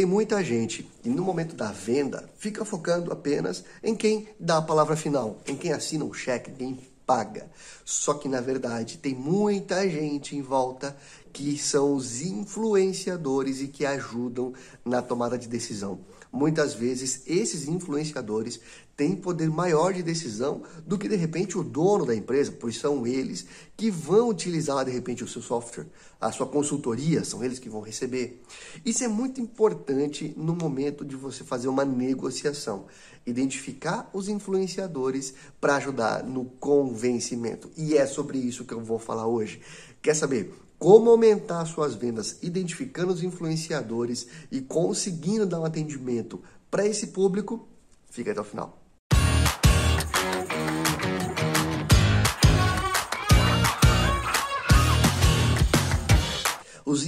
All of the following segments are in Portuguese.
Tem muita gente que no momento da venda fica focando apenas em quem dá a palavra final, em quem assina o cheque, quem paga. Só que na verdade tem muita gente em volta que são os influenciadores e que ajudam na tomada de decisão. Muitas vezes esses influenciadores têm poder maior de decisão do que de repente o dono da empresa, pois são eles que vão utilizar de repente o seu software, a sua consultoria, são eles que vão receber. Isso é muito importante no momento de você fazer uma negociação, identificar os influenciadores para ajudar no convencimento. E é sobre isso que eu vou falar hoje. Quer saber como aumentar suas vendas identificando os influenciadores e conseguindo dar um atendimento para esse público? Fica até o final.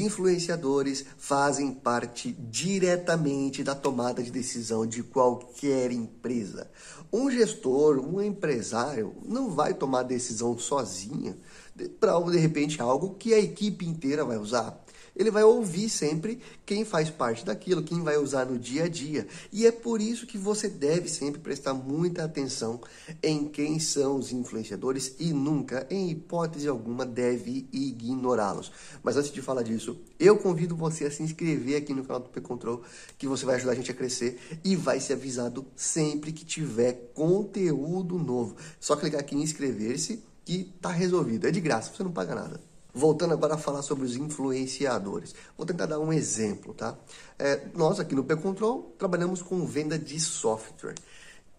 Influenciadores fazem parte diretamente da tomada de decisão de qualquer empresa. Um gestor, um empresário, não vai tomar decisão sozinha para, de repente, algo que a equipe inteira vai usar ele vai ouvir sempre quem faz parte daquilo, quem vai usar no dia a dia. E é por isso que você deve sempre prestar muita atenção em quem são os influenciadores e nunca, em hipótese alguma, deve ignorá-los. Mas antes de falar disso, eu convido você a se inscrever aqui no canal do P-Control, que você vai ajudar a gente a crescer e vai ser avisado sempre que tiver conteúdo novo. Só clicar aqui em inscrever-se que tá resolvido. É de graça, você não paga nada. Voltando agora a falar sobre os influenciadores. Vou tentar dar um exemplo, tá? É, nós aqui no P-Control trabalhamos com venda de software.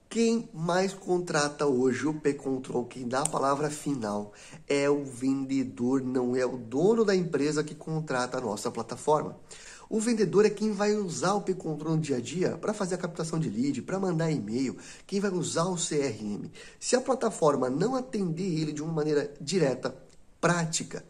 Quem mais contrata hoje o P-Control, quem dá a palavra final, é o vendedor, não é o dono da empresa que contrata a nossa plataforma. O vendedor é quem vai usar o P-Control no dia a dia para fazer a captação de lead, para mandar e-mail, quem vai usar o CRM. Se a plataforma não atender ele de uma maneira direta, prática,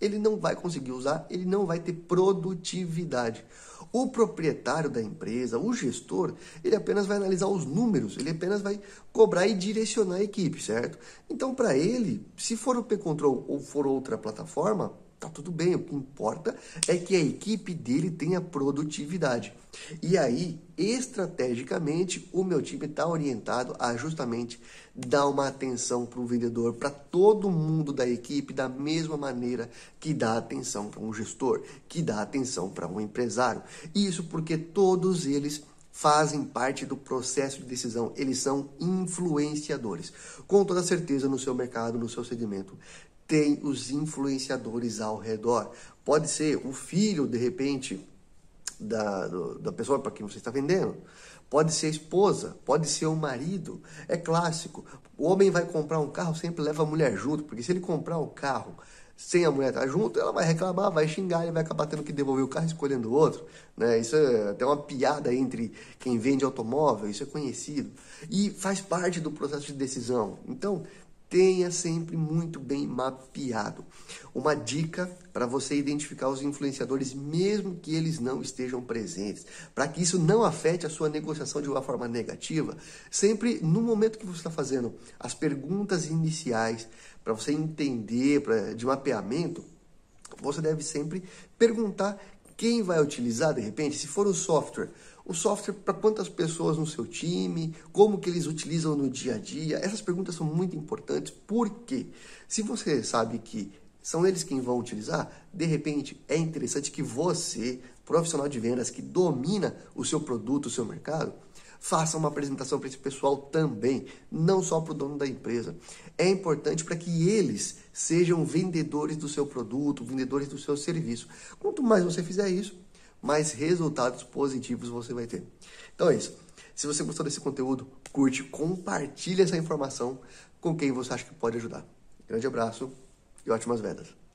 ele não vai conseguir usar, ele não vai ter produtividade. O proprietário da empresa, o gestor, ele apenas vai analisar os números, ele apenas vai cobrar e direcionar a equipe, certo? Então, para ele, se for o P-Control ou for outra plataforma, Tá tudo bem, o que importa é que a equipe dele tenha produtividade. E aí, estrategicamente, o meu time está orientado a justamente dar uma atenção para o vendedor, para todo mundo da equipe, da mesma maneira que dá atenção para um gestor, que dá atenção para um empresário. Isso porque todos eles fazem parte do processo de decisão, eles são influenciadores. Com toda certeza no seu mercado, no seu segmento, tem os influenciadores ao redor. Pode ser o filho, de repente, da, do, da pessoa para quem você está vendendo. Pode ser a esposa, pode ser o marido. É clássico. O homem vai comprar um carro, sempre leva a mulher junto, porque se ele comprar o carro sem a mulher estar junto, ela vai reclamar, vai xingar e vai acabar tendo que devolver o carro escolhendo outro. Né? Isso é até uma piada entre quem vende automóvel, isso é conhecido. E faz parte do processo de decisão. Então, tenha sempre muito bem mapeado. Uma dica para você identificar os influenciadores, mesmo que eles não estejam presentes, para que isso não afete a sua negociação de uma forma negativa, sempre no momento que você está fazendo as perguntas iniciais, para você entender pra, de mapeamento, você deve sempre perguntar quem vai utilizar de repente, se for o software, o software para quantas pessoas no seu time, como que eles utilizam no dia a dia. Essas perguntas são muito importantes. Porque se você sabe que são eles quem vão utilizar, de repente é interessante que você, profissional de vendas que domina o seu produto, o seu mercado, faça uma apresentação para esse pessoal também, não só para o dono da empresa. É importante para que eles sejam vendedores do seu produto, vendedores do seu serviço. Quanto mais você fizer isso, mais resultados positivos você vai ter. Então é isso. Se você gostou desse conteúdo, curte, compartilhe essa informação com quem você acha que pode ajudar. Grande abraço e ótimas vendas.